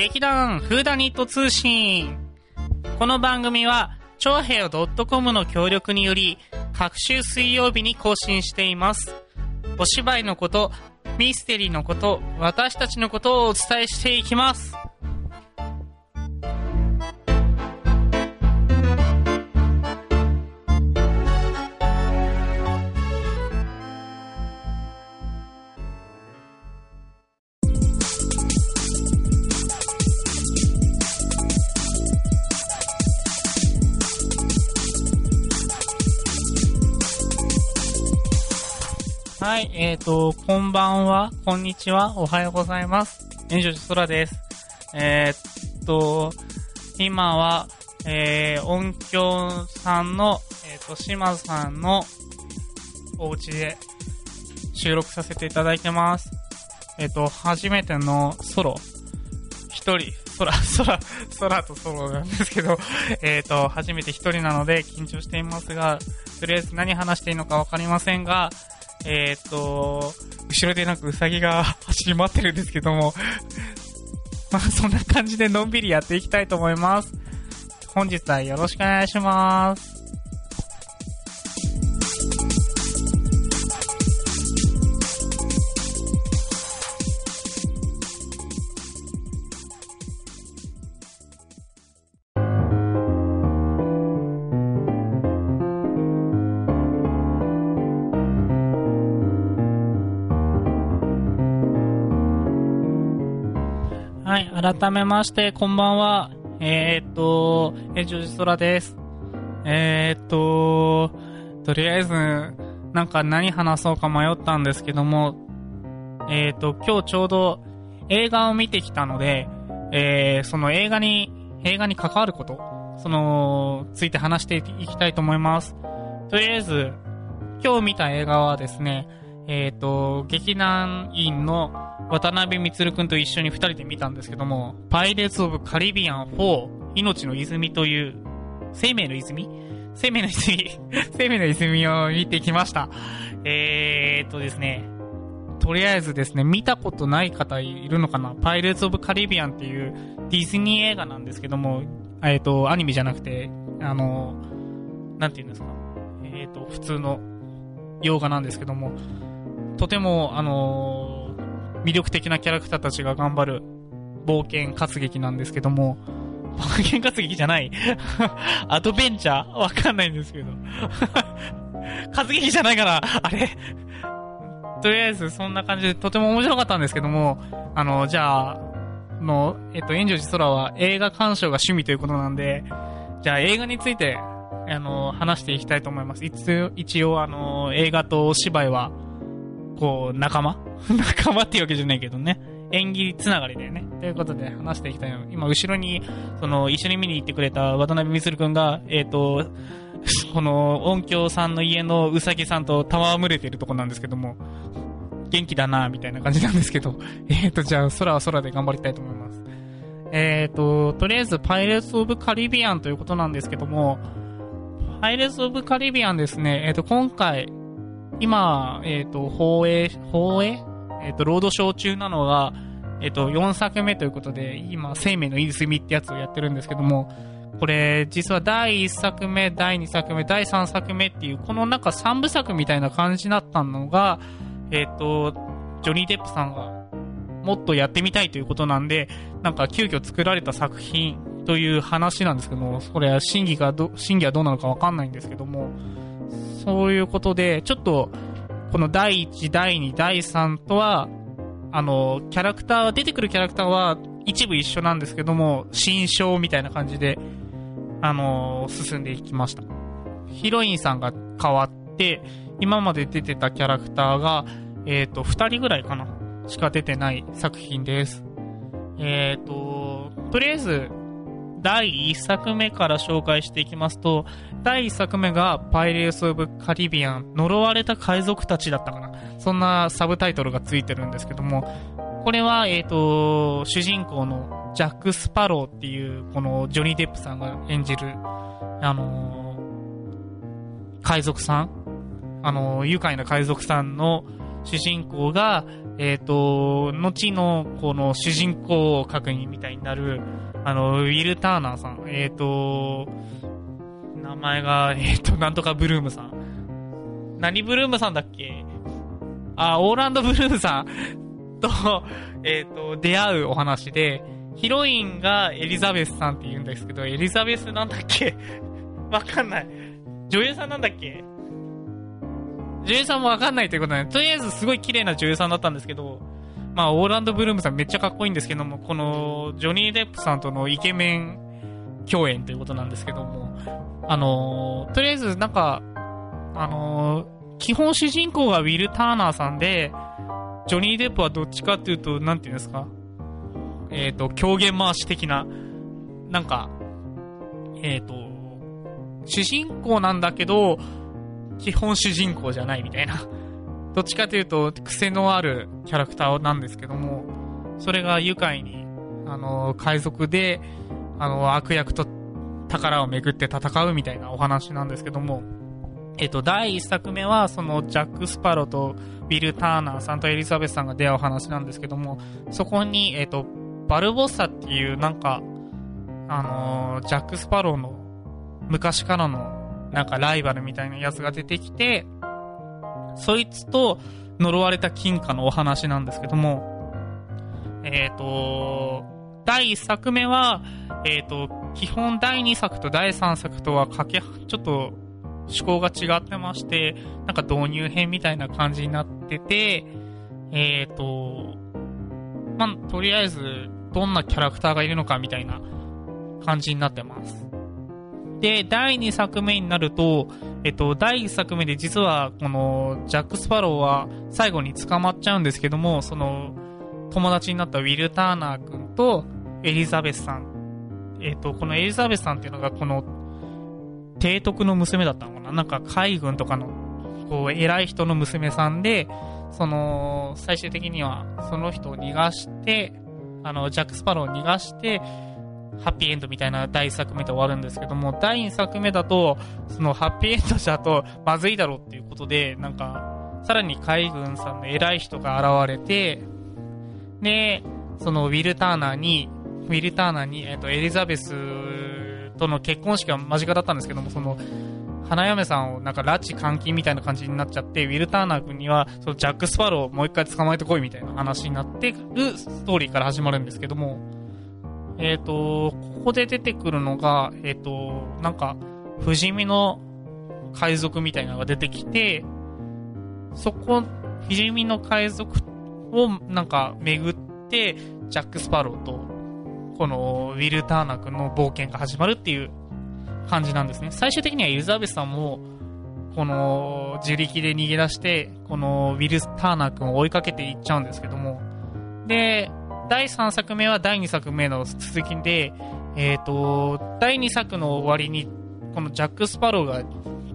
劇団フーダニット通信。この番組は、長平洋 .com の協力により、各週水曜日に更新しています。お芝居のこと、ミステリーのこと、私たちのことをお伝えしていきます。はい、えーと、こんばんは、こんにちは、おはようございます。炎上寺空です。えーっと、今は、えー、音響さんの、えーっと、島津さんのお家で収録させていただいてます。えーっと、初めてのソロ、一人、空、空、空とソロなんですけど、えーっと、初めて一人なので緊張していますが、とりあえず何話していいのかわかりませんが、えーっと、後ろでなんかウサギが 走り回ってるんですけども、まあそんな感じでのんびりやっていきたいと思います。本日はよろしくお願いします。い、改めまして、こんばんは。えー、っと、え、ジョージソラです。えー、っと、とりあえず、なんか何話そうか迷ったんですけども、えー、っと、今日ちょうど映画を見てきたので、えー、その映画に、映画に関わること、その、ついて話していきたいと思います。とりあえず、今日見た映画はですね、えっ、と、劇団員の渡辺光くんと一緒に二人で見たんですけども、パイレーツ・オブ・カリビアン4、命の泉という、生命の泉？生命の泉、生命の泉を見てきました。えーっとですね、とりあえずですね、見たことない方いるのかな？パイレーツ・オブ・カリビアンっていうディズニー映画なんですけども、えーと、アニメじゃなくて、あの、なんて言うんですか？えーっと、普通の洋画なんですけども、とても、あのー魅力的なキャラクターたちが頑張る冒険活劇なんですけども、冒険活劇じゃない アドベンチャーわかんないんですけど。活劇じゃないから、あれとりあえずそんな感じでとても面白かったんですけども、あの、じゃあ、の、えっと、炎上寺空は映画鑑賞が趣味ということなんで、じゃあ映画について、あの、話していきたいと思います。一応、一応あの、映画とお芝居は、こう、仲間？仲間っていうわけじゃないけどね。演技つながりだよね。ということで話していきたいの。今、後ろに、その、一緒に見に行ってくれた渡辺光くんが、えっ、と、この音響さんの家のうさぎさんと戯れてるとこなんですけども、元気だなみたいな感じなんですけど、えっ、と、じゃあ、空は空で頑張りたいと思います。えっ、と、とりあえず、パイレーツ・オブ・カリビアンということなんですけども、パイレーツ・オブ・カリビアンですね、えっ、と、今回、今、えっ、と、放映、放映？えっ、と、ロードショー中なのが、えっ、と、4作目ということで、今、生命の泉ってやつをやってるんですけども、これ、実は第1作目、第2作目、第3作目っていう、この中3部作みたいな感じだったのが、えっ、と、ジョニー・デップさんが、もっとやってみたいということなんで、なんか急遽作られた作品という話なんですけども、それは真偽がど、真偽はどうなのかわかんないんですけども、そういうことで、ちょっと、この第1、第2、第3とは、あの、キャラクター、出てくるキャラクターは一部一緒なんですけども、新章みたいな感じで、あの、進んでいきました。ヒロインさんが変わって、今まで出てたキャラクターが、えっ、と、二人ぐらいかなしか出てない作品です。えっ、と、とりあえず、第1作目から紹介していきますと、第1作目がパイレーツ・オブ・カリビアン、呪われた海賊たちだったかな。そんなサブタイトルがついてるんですけども、これは、えっ、と、主人公のジャック・スパローっていう、このジョニー・デップさんが演じる、あのー海賊さんあのー愉快な海賊さんの主人公が、えっ、と、後の、この主人公を確認みたいになる、あの、ウィル・ターナーさん、えっ、と、名前が、えっ、と、なんとかブルームさん。何ブルームさんだっけ？あ、オーランド・ブルームさん。と、えっ、と、出会うお話で、ヒロインがエリザベスさんって言うんですけど、エリザベスなんだっけ？わかんない。女優さんなんだっけ？女優さんもわかんないということで、とりあえずすごい綺麗な女優さんだったんですけど、まあ、オーランド・ブルームさんめっちゃかっこいいんですけども、この、ジョニー・デップさんとのイケメン共演ということなんですけども、あのー、とりあえずなんか、あのー、基本主人公がウィル・ターナーさんで、ジョニー・デップはどっちかっていうと、なんていうんですか？えっ、ー、と、狂言回し的な、なんか、えっ、と、主人公なんだけど、基本主人公じゃないみたいな。どっちかというと、癖のあるキャラクターなんですけども、それが愉快に、あの、海賊で、あの、悪役と宝をめぐって戦うみたいなお話なんですけども、えっと、第一作目は、その、ジャック・スパロと、ウィル・ターナーさんとエリザベスさんが出会う話なんですけども、そこに、えっと、バルボッサっていう、なんか、あの、ジャック・スパロの昔からの、なんかライバルみたいなやつが出てきて、そいつと呪われた金貨のお話なんですけども、えっ、ー、と、第1作目は、えっ、ー、と、基本第2作と第3作とはかけ、ちょっと趣向が違ってまして、なんか導入編みたいな感じになってて、えっ、ー、と、まあ、とりあえず、どんなキャラクターがいるのかみたいな感じになってます。で、第2作目になると、えっと、第1作目で実は、この、ジャック・スパローは最後に捕まっちゃうんですけども、その、友達になったウィル・ターナー君とエリザベスさん。えっと、このエリザベスさんっていうのが、この、提督の娘だったのかな？なんか海軍とかの、こう、偉い人の娘さんで、その、最終的には、その人を逃がして、あの、ジャック・スパローを逃がして、ハッピーエンドみたいな第1作目で終わるんですけども、第2作目だと、そのハッピーエンドじゃとまずいだろうっていうことで、なんか、さらに海軍さんの偉い人が現れて、で、そのウィル・ターナーに、ウィル・ターナーに、えっ、と、エリザベスとの結婚式は間近だったんですけども、その、花嫁さんをなんか拉致監禁みたいな感じになっちゃって、ウィル・ターナー君には、そのジャック・スパローをもう一回捕まえてこいみたいな話になってるストーリーから始まるんですけども、えっ、ー、と、ここで出てくるのが、えっ、ー、と、なんか、不死身の海賊みたいなのが出てきて、そこ、不死身の海賊をなんか巡って、ジャック・スパローと、このウィル・ターナー君の冒険が始まるっていう感じなんですね。最終的にはエリザベスさんも、この自力で逃げ出して、このウィル・ターナー君を追いかけていっちゃうんですけども、で、第3作目は第2作目の続きで、えっ、ー、と、第2作の終わりに、このジャック・スパローが、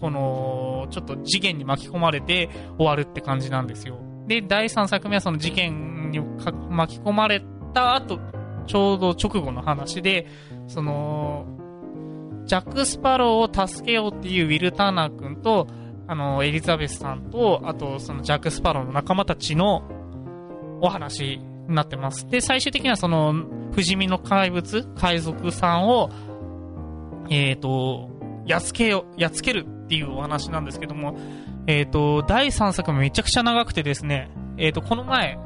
この、ちょっと事件に巻き込まれて終わるって感じなんですよ。で、第3作目はその事件に巻き込まれた後、ちょうど直後の話で、その、ジャック・スパローを助けようっていうウィル・ターナー君と、あの、エリザベスさんと、あと、そのジャック・スパローの仲間たちのお話なってます。で、最終的にはその、不死身の怪物、海賊さんを、えっ、ー、と、やっつけよ、やっつけるっていうお話なんですけども、えっ、ー、と、第3作めちゃくちゃ長くてですね、えっ、ー、と、この前、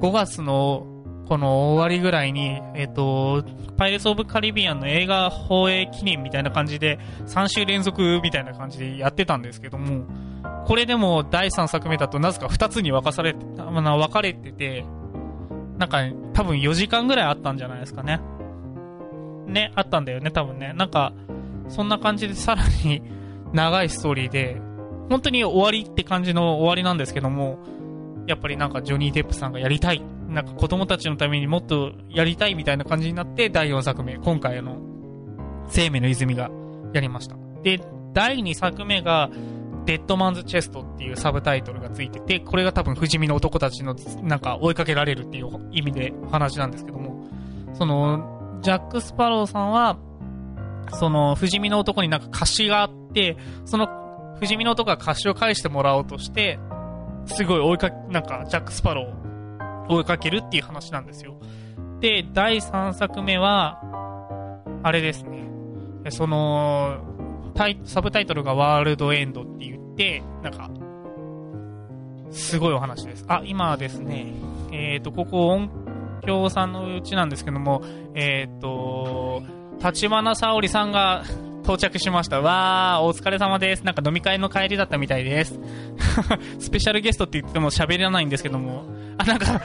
5月のこの終わりぐらいに、えっ、と、パイレーツ・オブ・カリビアンの映画放映記念みたいな感じで、3週連続みたいな感じでやってたんですけども、これでも第3作目だとなぜか2つに分かされて、分かれてて、なんか、多分4時間ぐらいあったんじゃないですかね。ね、あったんだよね、多分ね。なんか、そんな感じでさらに 長いストーリーで、本当に終わりって感じの終わりなんですけども、やっぱりなんかジョニー・デップさんがやりたいなんか子供たちのためにもっとやりたいみたいな感じになって、第4作目、今回の、生命の泉がやりました。で、第2作目が、デッドマンズ・チェストっていうサブタイトルがついてて、これが多分不死身の男たちのなんか追いかけられるっていう意味でお話なんですけども、その、ジャック・スパローさんは、その、不死身の男になんか貸しがあって、その、不死身の男が貸しを返してもらおうとして、すごい追いか、なんか、ジャック・スパローを追いかけるっていう話なんですよ。で、第3作目は、あれですね。その、タイサブタイトルがワールドエンドって言って、なんか、すごいお話です。あ、今ですね、えっ、ー、と、ここ音響さんのうちなんですけども、えっ、ー、と、立花沙織さんが 到着しました。わー、お疲れ様です。なんか飲み会の帰りだったみたいです。スペシャルゲストって言っても喋らないんですけども、あ、なんか、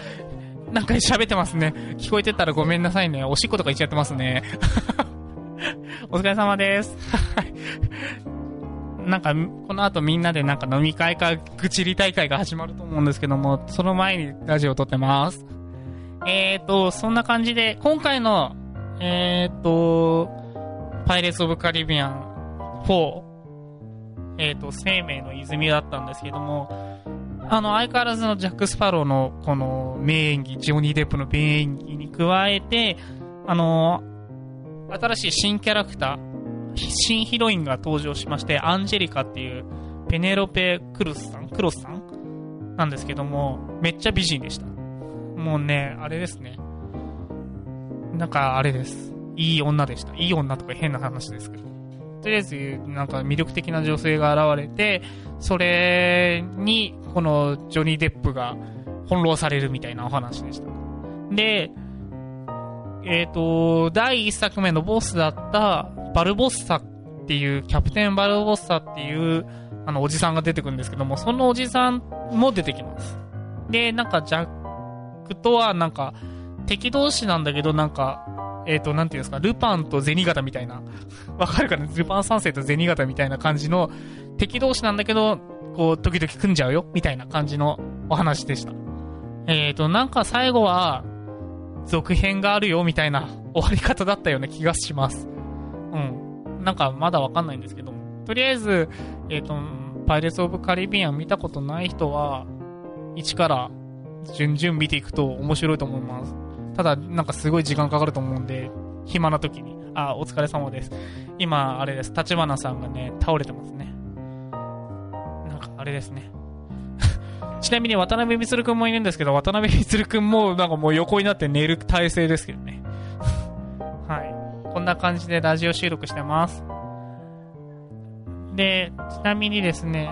なんか喋ってますね。聞こえてたらごめんなさいね。おしっことか言っちゃってますね。お疲れ様です。なんか、この後みんなでなんか飲み会か愚痴り大会が始まると思うんですけども、その前にラジオを撮ってます。えーと、そんな感じで、今回の、えーと、パイレーツ・オブ・カリビアン4、えーと、生命の泉だったんですけども、あの、相変わらずのジャック・スパローのこの名演技、ジョニー・デップの名演技に加えて、あの、新しい新キャラクター、新ヒロインが登場しまして、アンジェリカっていうペネロペ・クルスさん、クロスさん？なんですけども、めっちゃ美人でした。もうね、あれですね。なんかあれです。いい女でした。いい女とか変な話ですけど。とりあえず、なんか魅力的な女性が現れて、それに、このジョニー・デップが翻弄されるみたいなお話でした。で、えっ、ー、と、第1作目のボスだったバルボッサっていう、キャプテンバルボッサっていう、あの、おじさんが出てくるんですけども、そのおじさんも出てきます。で、なんか、ジャックとは、なんか、敵同士なんだけど、なんか、えっ、ー、と、なんていうんですか、ルパンと銭形みたいな、わかるかな？ルパン三世と銭形みたいな感じの、敵同士なんだけど、こう、時々組んじゃうよ、みたいな感じのお話でした。えっ、ー、と、なんか最後は、続編があるよ、みたいな終わり方だったような気がします。うん。なんかまだわかんないんですけどとりあえず、えっ、ー、と、パイレーツ・オブ・カリビアン見たことない人は、一から順々見ていくと面白いと思います。ただ、なんかすごい時間かかると思うんで、暇な時に。あ、お疲れ様です。今、あれです。立花さんがね、倒れてますね。なんか、あれですね。ちなみに渡辺光くんもいるんですけど、渡辺光くんもなんかもう横になって寝る体勢ですけどね。はい。こんな感じでラジオ収録してます。で、ちなみにですね、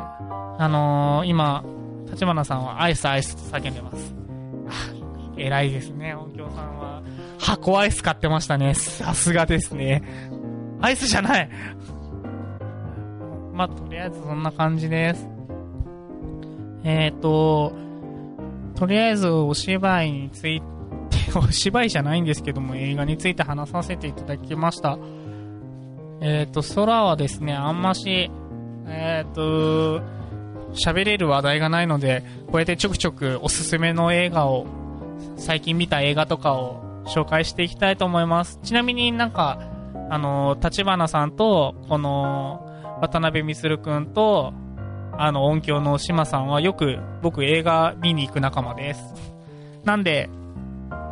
あのー、今、立花さんはアイスアイスと叫んでます。偉いですね、音響さんは。箱アイス買ってましたね。さすがですね。アイスじゃない まあ、とりあえずそんな感じです。えっ、ー、と、とりあえずお芝居について お芝居じゃないんですけども、映画について話させていただきました。えっ、ー、と、空はですね、あんまし、えっ、ー、と、喋れる話題がないので、こうやってちょくちょくおすすめの映画を、最近見た映画とかを紹介していきたいと思います。ちなみになんか、あの、立花さんと、この、渡辺満くんと、あの、音響の島さんはよく僕映画見に行く仲間です。なんで、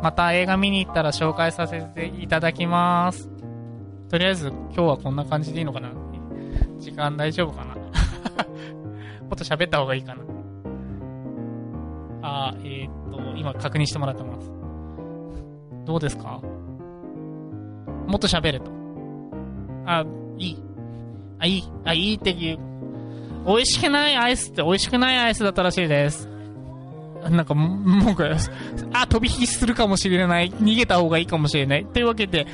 また映画見に行ったら紹介させていただきます。とりあえず今日はこんな感じでいいのかな時間大丈夫かな もっと喋った方がいいかなあえー、っと、今確認してもらってます。どうですか？もっと喋れと。あ、いい。あ、いい。あ、いいっていう。美味しくないアイスって美味しくないアイスだったらしいです。なんか、もう、あ、飛び火するかもしれない。逃げた方がいいかもしれない。というわけで、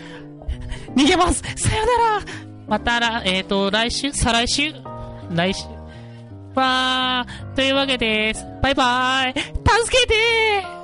逃げますさよならまたら、えっ、ー、と、来週？再来週？来週？わーというわけです。バイバーイ助けて